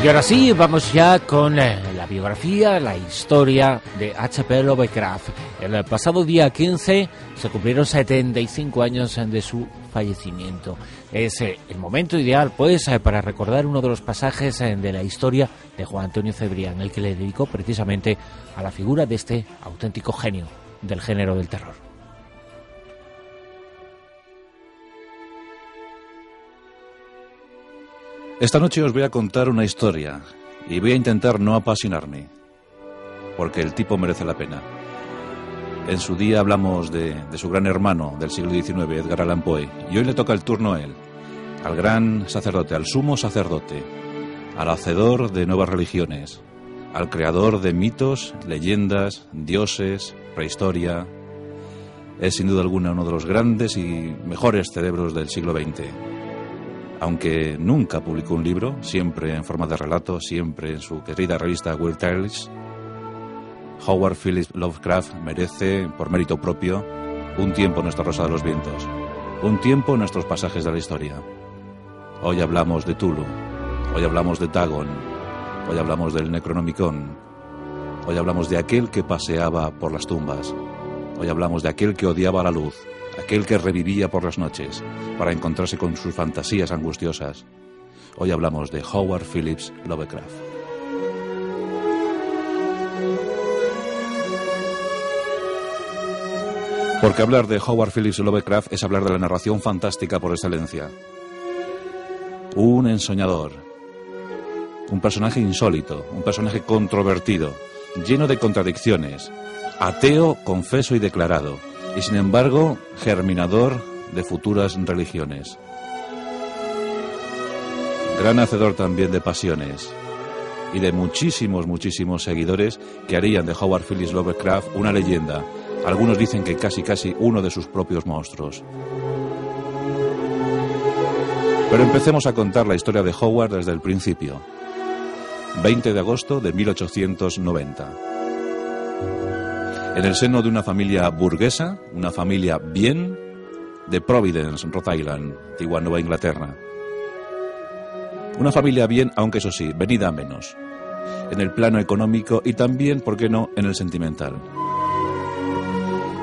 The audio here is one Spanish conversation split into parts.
Y ahora sí, vamos ya con eh, la biografía, la historia de H.P. Lovecraft. El pasado día 15 se cumplieron 75 años de su fallecimiento. Es eh, el momento ideal, pues, eh, para recordar uno de los pasajes de la historia de Juan Antonio Cebrián, el que le dedicó precisamente a la figura de este auténtico genio del género del terror. Esta noche os voy a contar una historia y voy a intentar no apasionarme, porque el tipo merece la pena. En su día hablamos de, su gran hermano del siglo XIX, Edgar Allan Poe, y hoy le toca el turno a él, al gran sacerdote, al sumo sacerdote, al hacedor de nuevas religiones, al creador de mitos, leyendas, dioses, prehistoria. Es sin duda alguna uno de los grandes y mejores cerebros del siglo XX aunque nunca publicó un libro, siempre en forma de relato, siempre en su querida revista Weird Tales, Howard Phillips Lovecraft merece, por mérito propio, un tiempo en nuestra Rosa de los Vientos, un tiempo en nuestros pasajes de la historia. Hoy hablamos de Tulu, hoy hablamos de Dagon, hoy hablamos del Necronomicon, hoy hablamos de aquel que paseaba por las tumbas, hoy hablamos de aquel que odiaba la luz, aquel que revivía por las noches para encontrarse con sus fantasías angustiosas. Hoy hablamos de Howard Phillips Lovecraft. Porque hablar de Howard Phillips Lovecraft es hablar de la narración fantástica por excelencia. Un ensoñador, un personaje insólito, un personaje controvertido, lleno de contradicciones, ateo, confeso y declarado, y sin embargo germinador de futuras religiones. Gran hacedor también de pasiones y de muchísimos, muchísimos seguidores que harían de Howard Phillips Lovecraft una leyenda. Algunos dicen que casi, casi uno de sus propios monstruos. Pero empecemos a contar la historia de Howard desde el principio. 20 de agosto de 1890 en el seno de una familia burguesa, una familia bien, de Providence, Rhode Island, antigua Nueva Inglaterra. Una familia bien, aunque eso sí, venida a menos, en el plano económico y también, ¿por qué no?, en el sentimental.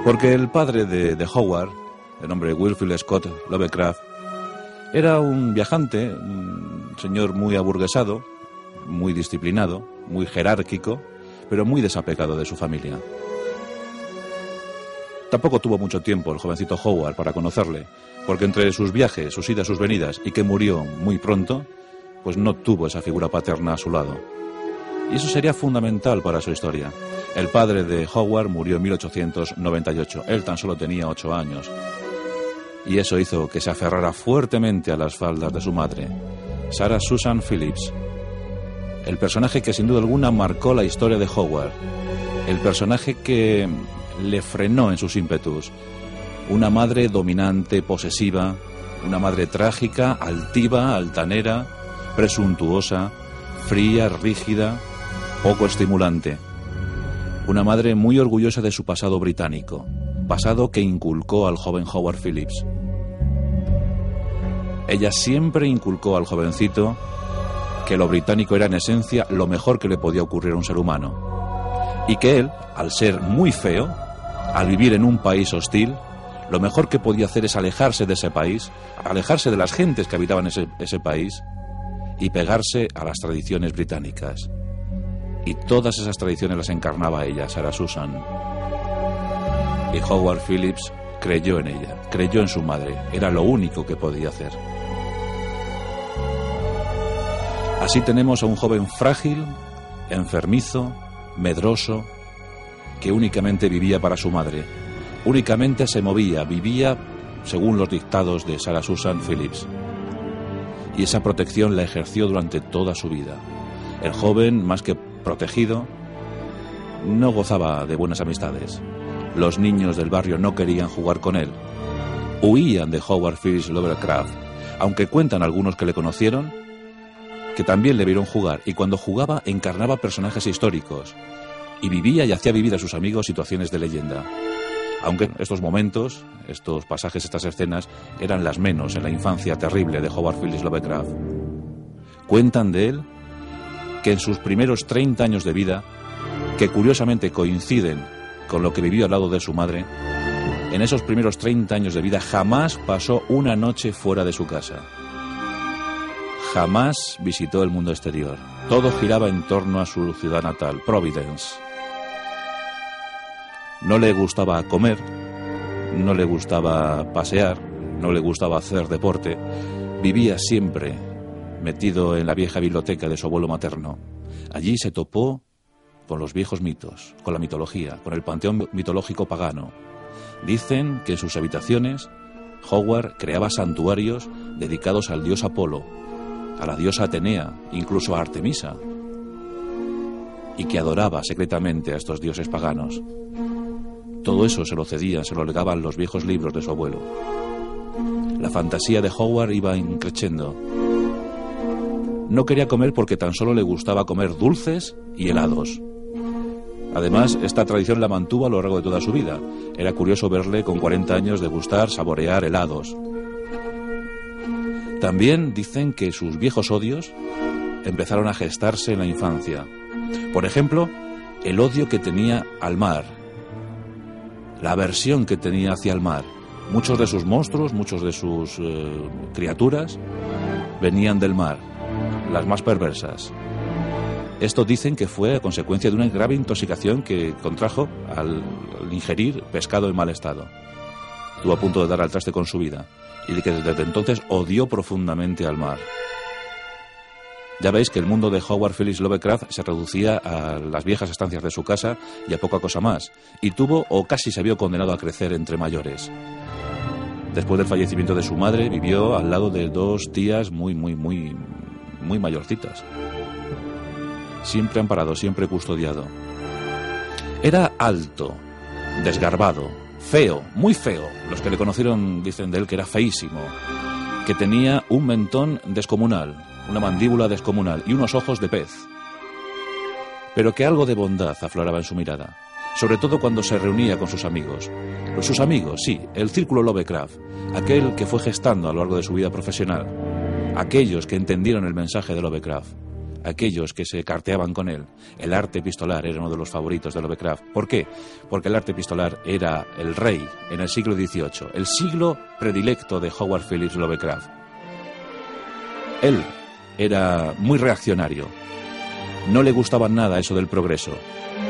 Porque el padre de, Howard, de nombre Wilfield Scott Lovecraft, era un viajante, un señor muy aburguesado, muy disciplinado, muy jerárquico, pero muy desapegado de su familia. Tampoco tuvo mucho tiempo el jovencito Howard para conocerle, porque entre sus viajes, sus idas, sus venidas y que murió muy pronto, pues no tuvo esa figura paterna a su lado. Y eso sería fundamental para su historia. El padre de Howard murió en 1898. Él tan solo tenía ocho años. Y eso hizo que se aferrara fuertemente a las faldas de su madre, Sarah Susan Phillips. El personaje que sin duda alguna marcó la historia de Howard. El personaje que le frenó en sus ímpetus. Una madre dominante, posesiva, una madre trágica, altiva, altanera, presuntuosa, fría, rígida, poco estimulante. Una madre muy orgullosa de su pasado británico, pasado que inculcó al joven Howard Phillips. Ella siempre inculcó al jovencito que lo británico era en esencia lo mejor que le podía ocurrir a un ser humano. Y que él, al ser muy feo, al vivir en un país hostil, lo mejor que podía hacer es alejarse de ese país, alejarse de las gentes que habitaban ese, país y pegarse a las tradiciones británicas. Y todas esas tradiciones las encarnaba ella, Sarah Susan. Y Howard Phillips creyó en ella, creyó en su madre, era lo único que podía hacer. Así tenemos a un joven frágil, enfermizo, medroso, que únicamente vivía para su madre. Únicamente se movía, vivía según los dictados de Sarah Susan Phillips. Y esa protección la ejerció durante toda su vida. El joven, más que protegido, no gozaba de buenas amistades. Los niños del barrio no querían jugar con él. Huían de Howard Phillips Lovecraft, aunque cuentan algunos que le conocieron que también le vieron jugar y cuando jugaba encarnaba personajes históricos, y vivía y hacía vivir a sus amigos situaciones de leyenda. Aunque estos momentos, estos pasajes, estas escenas, eran las menos en la infancia terrible de Howard Phillips Lovecraft. Cuentan de él que en sus primeros 30 años de vida, que curiosamente coinciden con lo que vivió al lado de su madre, en esos primeros 30 años de vida jamás pasó una noche fuera de su casa. Jamás visitó el mundo exterior. Todo giraba en torno a su ciudad natal, Providence. No le gustaba comer, no le gustaba pasear, no le gustaba hacer deporte. Vivía siempre metido en la vieja biblioteca de su abuelo materno. Allí se topó con los viejos mitos, con la mitología, con el panteón mitológico pagano. Dicen que en sus habitaciones Howard creaba santuarios dedicados al dios Apolo, a la diosa Atenea, incluso a Artemisa, y que adoraba secretamente a estos dioses paganos. Todo eso se lo cedían, se lo legaban los viejos libros de su abuelo. La fantasía de Howard iba increciendo. No quería comer porque tan solo le gustaba comer dulces y helados. Además, esta tradición la mantuvo a lo largo de toda su vida. Era curioso verle con 40 años degustar, saborear helados. También dicen que sus viejos odios empezaron a gestarse en la infancia. Por ejemplo, el odio que tenía al mar, la aversión que tenía hacia el mar. Muchos de sus monstruos, muchos de sus eh, criaturas venían del mar, las más perversas. Esto dicen que fue a consecuencia de una grave intoxicación que contrajo al, ingerir pescado en mal estado. Estuvo a punto de dar al traste con su vida y que desde entonces odió profundamente al mar. Ya veis que el mundo de Howard Phillips Lovecraft se reducía a las viejas estancias de su casa y a poca cosa más, y tuvo o casi se vio condenado a crecer entre mayores. Después del fallecimiento de su madre, vivió al lado de dos tías muy, muy, muy, muy mayorcitas siempre amparado, siempre custodiado. Era alto, desgarbado, feo, muy feo. Los que le conocieron dicen de él que era feísimo, que tenía un mentón descomunal, una mandíbula descomunal y unos ojos de pez. Pero que algo de bondad afloraba en su mirada, sobre todo cuando se reunía con sus amigos. Sus amigos, sí, el círculo Lovecraft, aquel que fue gestando a lo largo de su vida profesional, aquellos que entendieron el mensaje de Lovecraft aquellos que se carteaban con él. El arte epistolar era uno de los favoritos de Lovecraft. ¿Por qué? Porque el arte epistolar era el rey en el siglo XVIII, el siglo predilecto de Howard Phillips Lovecraft. Él era muy reaccionario. No le gustaba nada eso del progreso.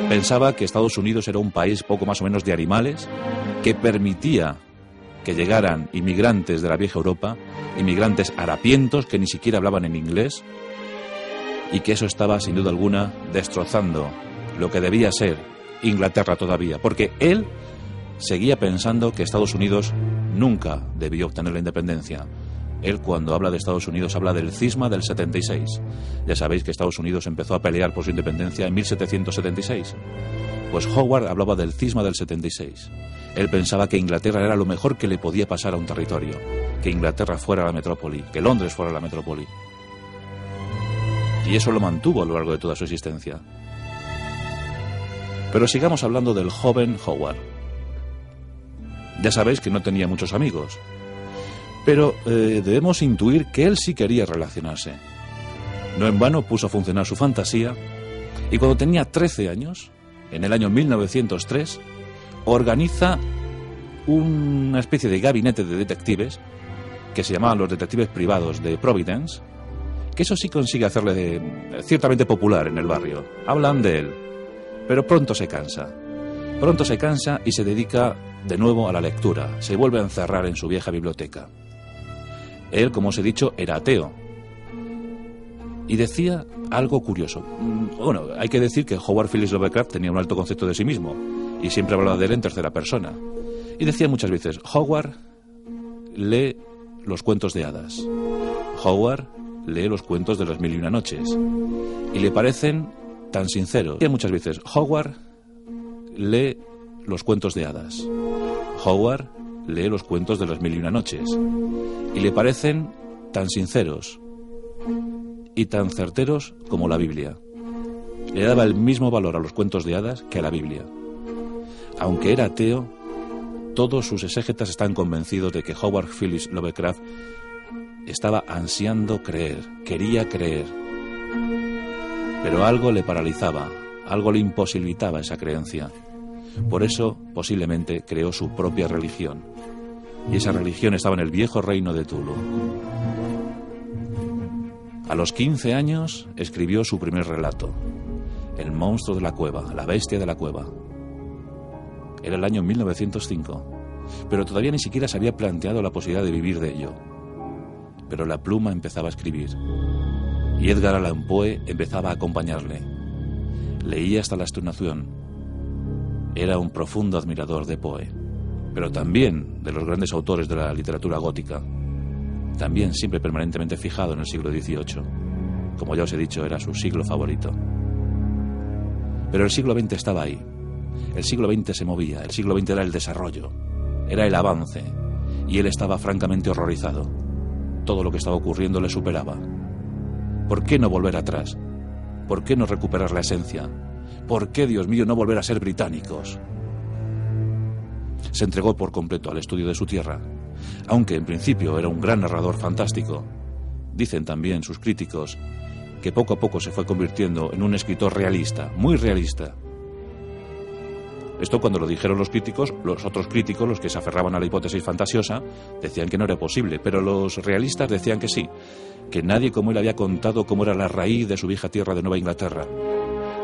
Pensaba que Estados Unidos era un país poco más o menos de animales que permitía que llegaran inmigrantes de la vieja Europa, inmigrantes harapientos que ni siquiera hablaban en inglés, y que eso estaba sin duda alguna destrozando lo que debía ser Inglaterra todavía, porque él seguía pensando que Estados Unidos nunca debió obtener la independencia. Él cuando habla de Estados Unidos habla del cisma del 76. Ya sabéis que Estados Unidos empezó a pelear por su independencia en 1776. Pues Howard hablaba del cisma del 76. Él pensaba que Inglaterra era lo mejor que le podía pasar a un territorio, que Inglaterra fuera la metrópoli, que Londres fuera la metrópoli y eso lo mantuvo a lo largo de toda su existencia. Pero sigamos hablando del joven Howard. Ya sabéis que no tenía muchos amigos, pero eh, debemos intuir que él sí quería relacionarse. No en vano puso a funcionar su fantasía y cuando tenía 13 años, en el año 1903, organiza una especie de gabinete de detectives que se llamaban los detectives privados de Providence, que eso sí consigue hacerle de, ciertamente popular en el barrio. Hablan de él, pero pronto se cansa. Pronto se cansa y se dedica de nuevo a la lectura. Se vuelve a encerrar en su vieja biblioteca. Él, como os he dicho, era ateo. Y decía algo curioso. Mm, bueno, hay que decir que Howard Phillips Lovecraft tenía un alto concepto de sí mismo y siempre hablaba de él en tercera persona. Y decía muchas veces, Howard lee los cuentos de hadas. Howard lee los cuentos de las mil y una noches y le parecen tan sinceros. Y muchas veces, Howard lee los cuentos de hadas. Howard lee los cuentos de las mil y una noches y le parecen tan sinceros y tan certeros como la Biblia. Le daba el mismo valor a los cuentos de hadas que a la Biblia. Aunque era ateo, todos sus exégetas están convencidos de que Howard Phillips Lovecraft estaba ansiando creer, quería creer. Pero algo le paralizaba, algo le imposibilitaba esa creencia. Por eso, posiblemente, creó su propia religión. Y esa religión estaba en el viejo reino de Tulu. A los 15 años escribió su primer relato, El monstruo de la cueva, la bestia de la cueva. Era el año 1905, pero todavía ni siquiera se había planteado la posibilidad de vivir de ello. Pero la pluma empezaba a escribir, y Edgar Allan Poe empezaba a acompañarle. Leía hasta la estunación. Era un profundo admirador de Poe, pero también de los grandes autores de la literatura gótica. También siempre permanentemente fijado en el siglo XVIII. Como ya os he dicho, era su siglo favorito. Pero el siglo XX estaba ahí. El siglo XX se movía, el siglo XX era el desarrollo, era el avance, y él estaba francamente horrorizado. Todo lo que estaba ocurriendo le superaba. ¿Por qué no volver atrás? ¿Por qué no recuperar la esencia? ¿Por qué, Dios mío, no volver a ser británicos? Se entregó por completo al estudio de su tierra, aunque en principio era un gran narrador fantástico. Dicen también sus críticos que poco a poco se fue convirtiendo en un escritor realista, muy realista. Esto cuando lo dijeron los críticos, los otros críticos, los que se aferraban a la hipótesis fantasiosa, decían que no era posible, pero los realistas decían que sí, que nadie como él había contado cómo era la raíz de su vieja tierra de Nueva Inglaterra.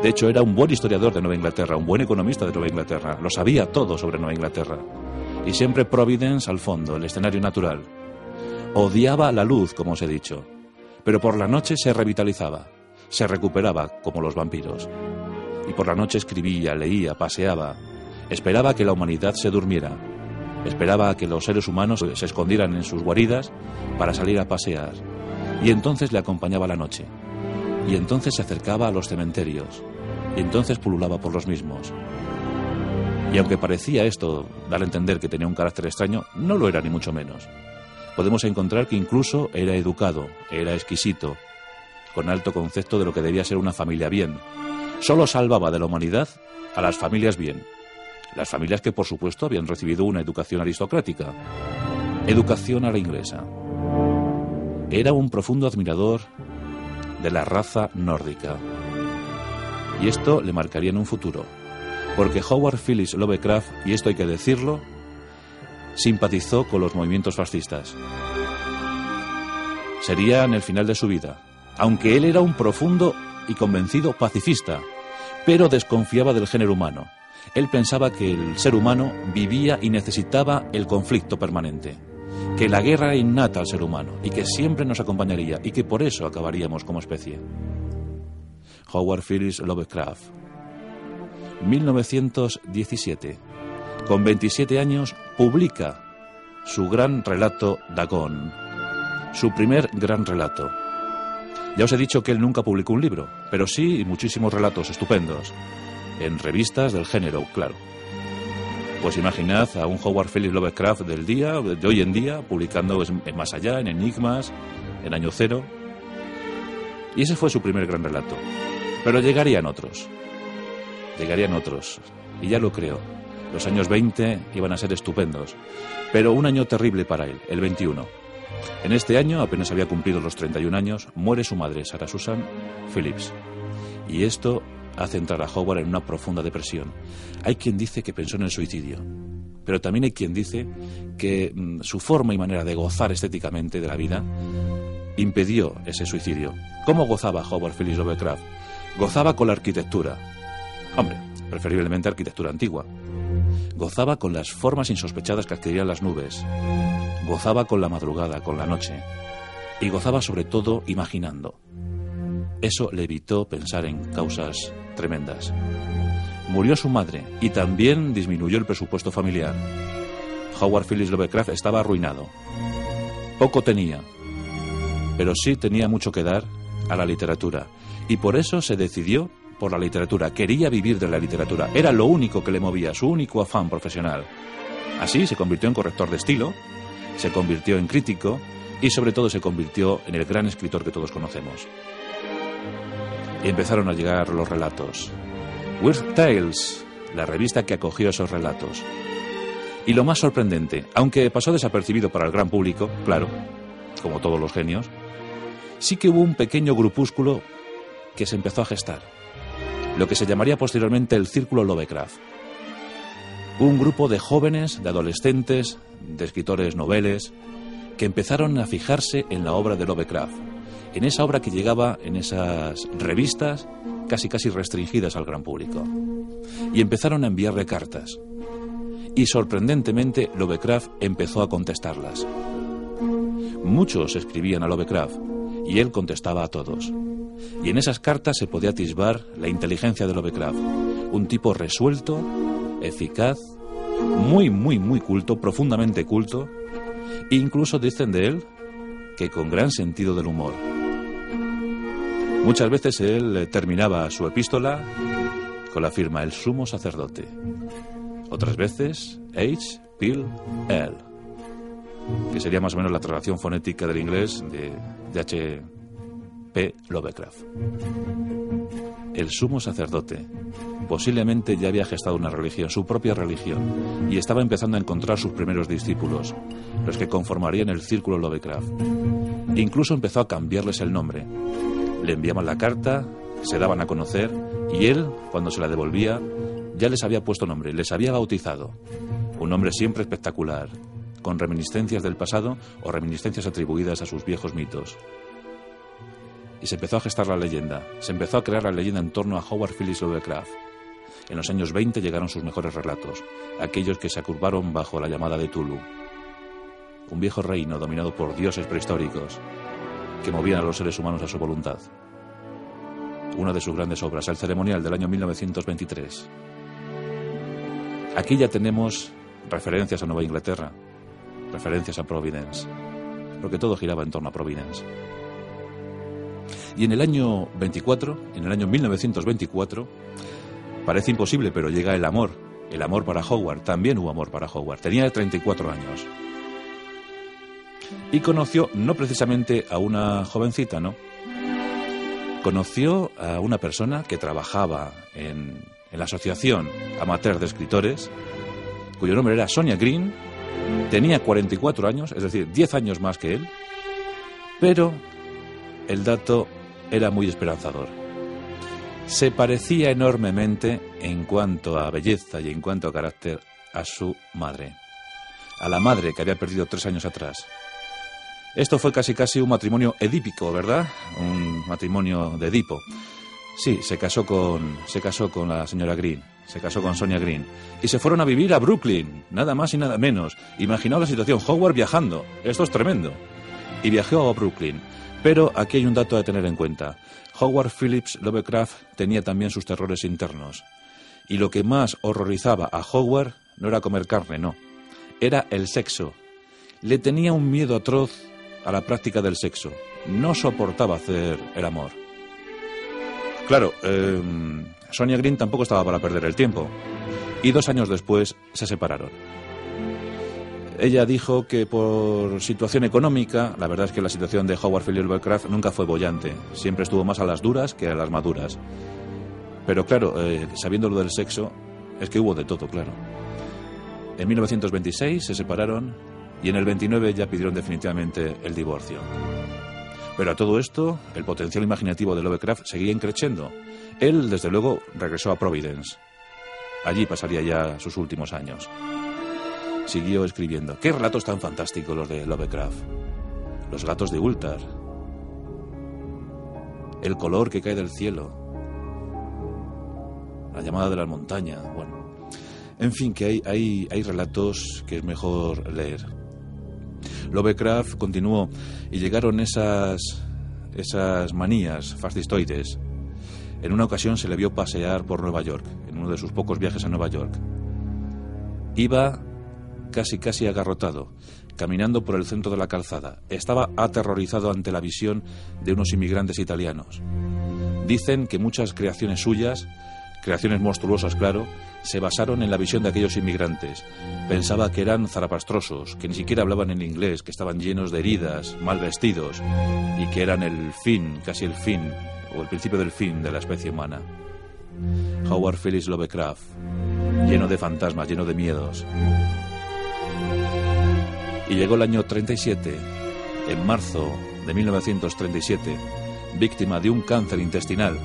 De hecho, era un buen historiador de Nueva Inglaterra, un buen economista de Nueva Inglaterra, lo sabía todo sobre Nueva Inglaterra. Y siempre Providence al fondo, el escenario natural. Odiaba la luz, como os he dicho, pero por la noche se revitalizaba, se recuperaba como los vampiros. Y por la noche escribía, leía, paseaba, esperaba que la humanidad se durmiera, esperaba que los seres humanos se escondieran en sus guaridas para salir a pasear, y entonces le acompañaba la noche, y entonces se acercaba a los cementerios, y entonces pululaba por los mismos. Y aunque parecía esto dar a entender que tenía un carácter extraño, no lo era ni mucho menos. Podemos encontrar que incluso era educado, era exquisito, con alto concepto de lo que debía ser una familia bien. Solo salvaba de la humanidad a las familias bien. Las familias que, por supuesto, habían recibido una educación aristocrática. Educación a la inglesa. Era un profundo admirador de la raza nórdica. Y esto le marcaría en un futuro, porque Howard Phillips Lovecraft, y esto hay que decirlo, simpatizó con los movimientos fascistas. Sería en el final de su vida, aunque él era un profundo y convencido pacifista, pero desconfiaba del género humano. Él pensaba que el ser humano vivía y necesitaba el conflicto permanente, que la guerra innata al ser humano y que siempre nos acompañaría y que por eso acabaríamos como especie. Howard Phillips Lovecraft 1917. Con 27 años publica su gran relato Dagón, su primer gran relato. Ya os he dicho que él nunca publicó un libro, pero sí muchísimos relatos estupendos, en revistas del género, claro. Pues imaginad a un Howard Phillips Lovecraft del día, de hoy en día, publicando en Más Allá, en Enigmas, en Año Cero. Y ese fue su primer gran relato. Pero llegarían otros llegarían otros, y ya lo creo. Los años 20 iban a ser estupendos, pero un año terrible para él, el 21. En este año, apenas había cumplido los 31 años, muere su madre, Sarah Susan Phillips. Y esto hace entrar a Howard en una profunda depresión. Hay quien dice que pensó en el suicidio, pero también hay quien dice que mm, su forma y manera de gozar estéticamente de la vida impidió ese suicidio. ¿Cómo gozaba Howard Phillips Lovecraft? Gozaba con la arquitectura, Hombre, preferiblemente arquitectura antigua. Gozaba con las formas insospechadas que adquirían las nubes. Gozaba con la madrugada, con la noche. Y gozaba sobre todo imaginando. Eso le evitó pensar en causas tremendas. Murió su madre y también disminuyó el presupuesto familiar. Howard Phillips Lovecraft estaba arruinado. Poco tenía, pero sí tenía mucho que dar a la literatura. Y por eso se decidió por la literatura, quería vivir de la literatura, era lo único que le movía, su único afán profesional. Así se convirtió en corrector de estilo, se convirtió en crítico y sobre todo se convirtió en el gran escritor que todos conocemos. Y empezaron a llegar los relatos. Weird Tales, la revista que acogió esos relatos. Y lo más sorprendente, aunque pasó desapercibido para el gran público, claro, como todos los genios, sí que hubo un pequeño grupúsculo que se empezó a gestar, lo que se llamaría posteriormente el Círculo Lovecraft. Un grupo de jóvenes, de adolescentes, de escritores noveles, que empezaron a fijarse en la obra de Lovecraft, en esa obra que llegaba en esas revistas casi casi restringidas al gran público. Y empezaron a enviarle cartas. Y sorprendentemente Lovecraft empezó a contestarlas. Muchos escribían a Lovecraft y él contestaba a todos. Y en esas cartas se podía atisbar la inteligencia de Lovecraft, un tipo resuelto, eficaz, muy, muy, muy culto, profundamente culto, e incluso dicen de él que con gran sentido del humor. Muchas veces él terminaba su epístola con la firma El sumo sacerdote. Otras veces H. Pill L, que sería más o menos la traducción fonética del inglés de, de H. P. Lovecraft. El sumo sacerdote posiblemente ya había gestado una religión, su propia religión, y estaba empezando a encontrar sus primeros discípulos, los que conformarían el círculo Lovecraft. incluso empezó a cambiarles el nombre. Le enviaban la carta, se daban a conocer, y él, cuando se la devolvía, ya les había puesto nombre, les había bautizado. Un nombre siempre espectacular, con reminiscencias del pasado o reminiscencias atribuidas a sus viejos mitos y se empezó a gestar la leyenda. Se empezó a crear la leyenda en torno a Howard Phillips Lovecraft. En los años 20 llegaron sus mejores relatos, aquellos que se acurvaron bajo la llamada de Tulu. Un viejo reino dominado por dioses prehistóricos que movían a los seres humanos a su voluntad. Una de sus grandes obras, El ceremonial del año 1923. Aquí ya tenemos referencias a Nueva Inglaterra, referencias a Providence, porque todo giraba en torno a Providence. Y en el año 24, en el año 1924, parece imposible, pero llega el amor, el amor para Howard. También hubo amor para Howard. Tenía 34 años. Y conoció no precisamente a una jovencita, ¿no? Conoció a una persona que trabajaba en, en la Asociación Amateur de Escritores, cuyo nombre era Sonia Green, tenía 44 años, es decir, 10 años más que él, pero el dato era muy esperanzador. Se parecía enormemente en cuanto a belleza y en cuanto a carácter a su madre, a la madre que había perdido tres años atrás. Esto fue casi casi un matrimonio edípico, ¿verdad? Un matrimonio de Edipo. Sí, se casó con se casó con la señora Green, se casó con Sonia Green y se fueron a vivir a Brooklyn, nada más y nada menos. Imaginaos la situación, Howard viajando, esto es tremendo. Y viajó a Brooklyn pero aquí hay un dato a tener en cuenta. Howard Phillips Lovecraft tenía también sus terrores internos. Y lo que más horrorizaba a Howard no era comer carne, no. Era el sexo. Le tenía un miedo atroz a la práctica del sexo. No soportaba hacer el amor. Claro, em, Sonia Green tampoco estaba para perder el tiempo. Y dos años después se separaron. Ella dijo que por situación económica, la verdad es que la situación de Howard Phillips Lovecraft nunca fue bollante, siempre estuvo más a las duras que a las maduras. Pero claro, eh, sabiendo lo del sexo, es que hubo de todo, claro. En 1926 se separaron y en el 29 ya pidieron definitivamente el divorcio. Pero a todo esto, el potencial imaginativo de Lovecraft seguía increciendo. Él, desde luego, regresó a Providence. Allí pasaría ya sus últimos años siguió escribiendo. Qué relatos tan fantásticos los de Lovecraft. Los gatos de Ultar. El color que cae del cielo. La llamada de la montaña. Bueno. En fin, que hay, hay, hay relatos que es mejor leer. Lovecraft continuó y llegaron esas, esas manías fascistoides. En una ocasión se le vio pasear por Nueva York, en uno de sus pocos viajes a Nueva York. Iba casi casi agarrotado, caminando por el centro de la calzada. Estaba aterrorizado ante la visión de unos inmigrantes italianos. Dicen que muchas creaciones suyas, creaciones monstruosas, claro, se basaron en la visión de aquellos inmigrantes. Pensaba que eran zarapastrosos, que ni siquiera hablaban en inglés, que estaban llenos de heridas, mal vestidos, y que eran el fin, casi el fin, o el principio del fin de la especie humana. Howard Phillips Lovecraft, lleno de fantasmas, lleno de miedos. Y llegó el año 37, en marzo de 1937, víctima de un cáncer intestinal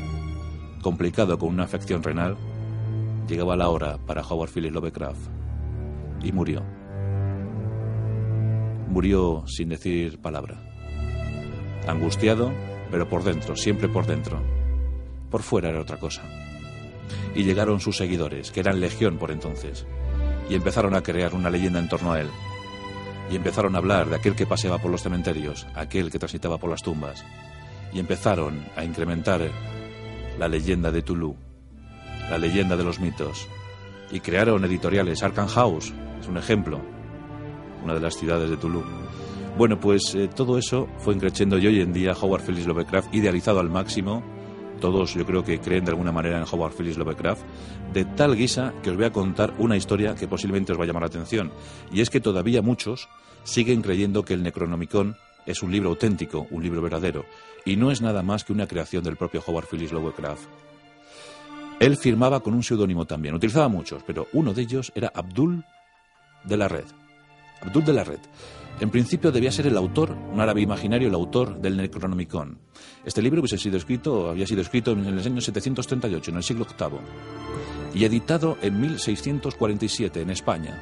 complicado con una afección renal, llegaba la hora para Howard Phillips Lovecraft y murió. Murió sin decir palabra. Angustiado, pero por dentro, siempre por dentro. Por fuera era otra cosa. Y llegaron sus seguidores, que eran legión por entonces, y empezaron a crear una leyenda en torno a él. Y empezaron a hablar de aquel que paseaba por los cementerios, aquel que transitaba por las tumbas. Y empezaron a incrementar la leyenda de Tulu, la leyenda de los mitos. Y crearon editoriales. Arkham House es un ejemplo, una de las ciudades de Tulu. Bueno, pues eh, todo eso fue increciendo y hoy en día Howard Phillips Lovecraft, idealizado al máximo, todos yo creo que creen de alguna manera en Howard Phillips Lovecraft, de tal guisa que os voy a contar una historia que posiblemente os va a llamar la atención. Y es que todavía muchos siguen creyendo que el Necronomicon es un libro auténtico, un libro verdadero, y no es nada más que una creación del propio Howard Phillips Lovecraft. Él firmaba con un seudónimo también, utilizaba muchos, pero uno de ellos era Abdul de la Red. Abdul de la Red. En principio debía ser el autor, un árabe imaginario, el autor del Necronomicon. Este libro hubiese sido escrito, había sido escrito en el año 738, en el siglo VIII, y editado en 1647 en España.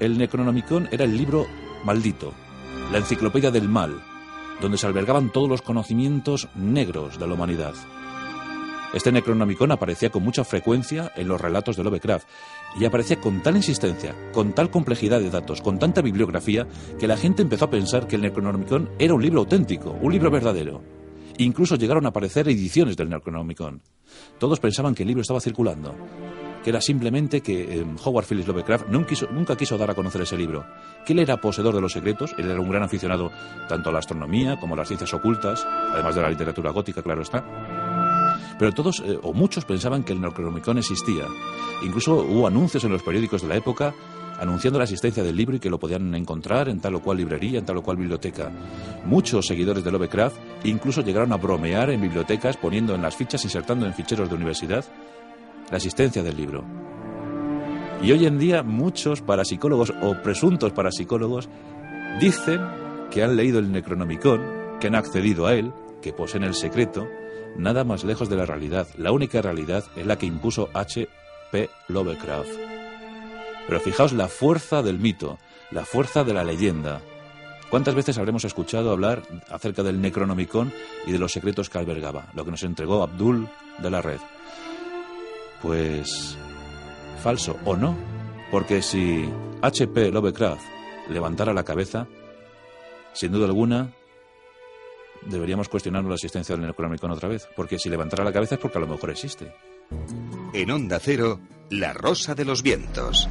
El Necronomicon era el libro maldito, la enciclopedia del mal, donde se albergaban todos los conocimientos negros de la humanidad. Este Necronomicon aparecía con mucha frecuencia en los relatos de Lovecraft y aparecía con tal insistencia, con tal complejidad de datos, con tanta bibliografía, que la gente empezó a pensar que el Necronomicon era un libro auténtico, un libro verdadero. Incluso llegaron a aparecer ediciones del Necronomicon. Todos pensaban que el libro estaba circulando, que era simplemente que eh, Howard Phillips Lovecraft nunca quiso, dar a conocer ese libro, que él era poseedor de los secretos, él era un gran aficionado tanto a la astronomía como a las ciencias ocultas, además de la literatura gótica, claro está. Pero todos eh, o muchos pensaban que el Necronomicon existía. Incluso hubo anuncios en los periódicos de la época anunciando la existencia del libro y que lo podían encontrar en tal o cual librería, en tal o cual biblioteca. Muchos seguidores de Lovecraft incluso llegaron a bromear en bibliotecas poniendo en las fichas, insertando en ficheros de universidad, la existencia del libro. Y hoy en día muchos parapsicólogos o presuntos parapsicólogos dicen que han leído el Necronomicon, que han accedido a él, que poseen el secreto, nada más lejos de la realidad. La única realidad es la que impuso H. P. Lovecraft. Pero fijaos la fuerza del mito, la fuerza de la leyenda. ¿Cuántas veces habremos escuchado hablar acerca del Necronomicon y de los secretos que albergaba, lo que nos entregó Abdul de la Red? Pues falso o no, porque si H.P. Lovecraft levantara la cabeza, sin duda alguna deberíamos cuestionar la existencia del Necronomicon otra vez, porque si levantara la cabeza es porque a lo mejor existe. En Onda Cero, La Rosa de los Vientos.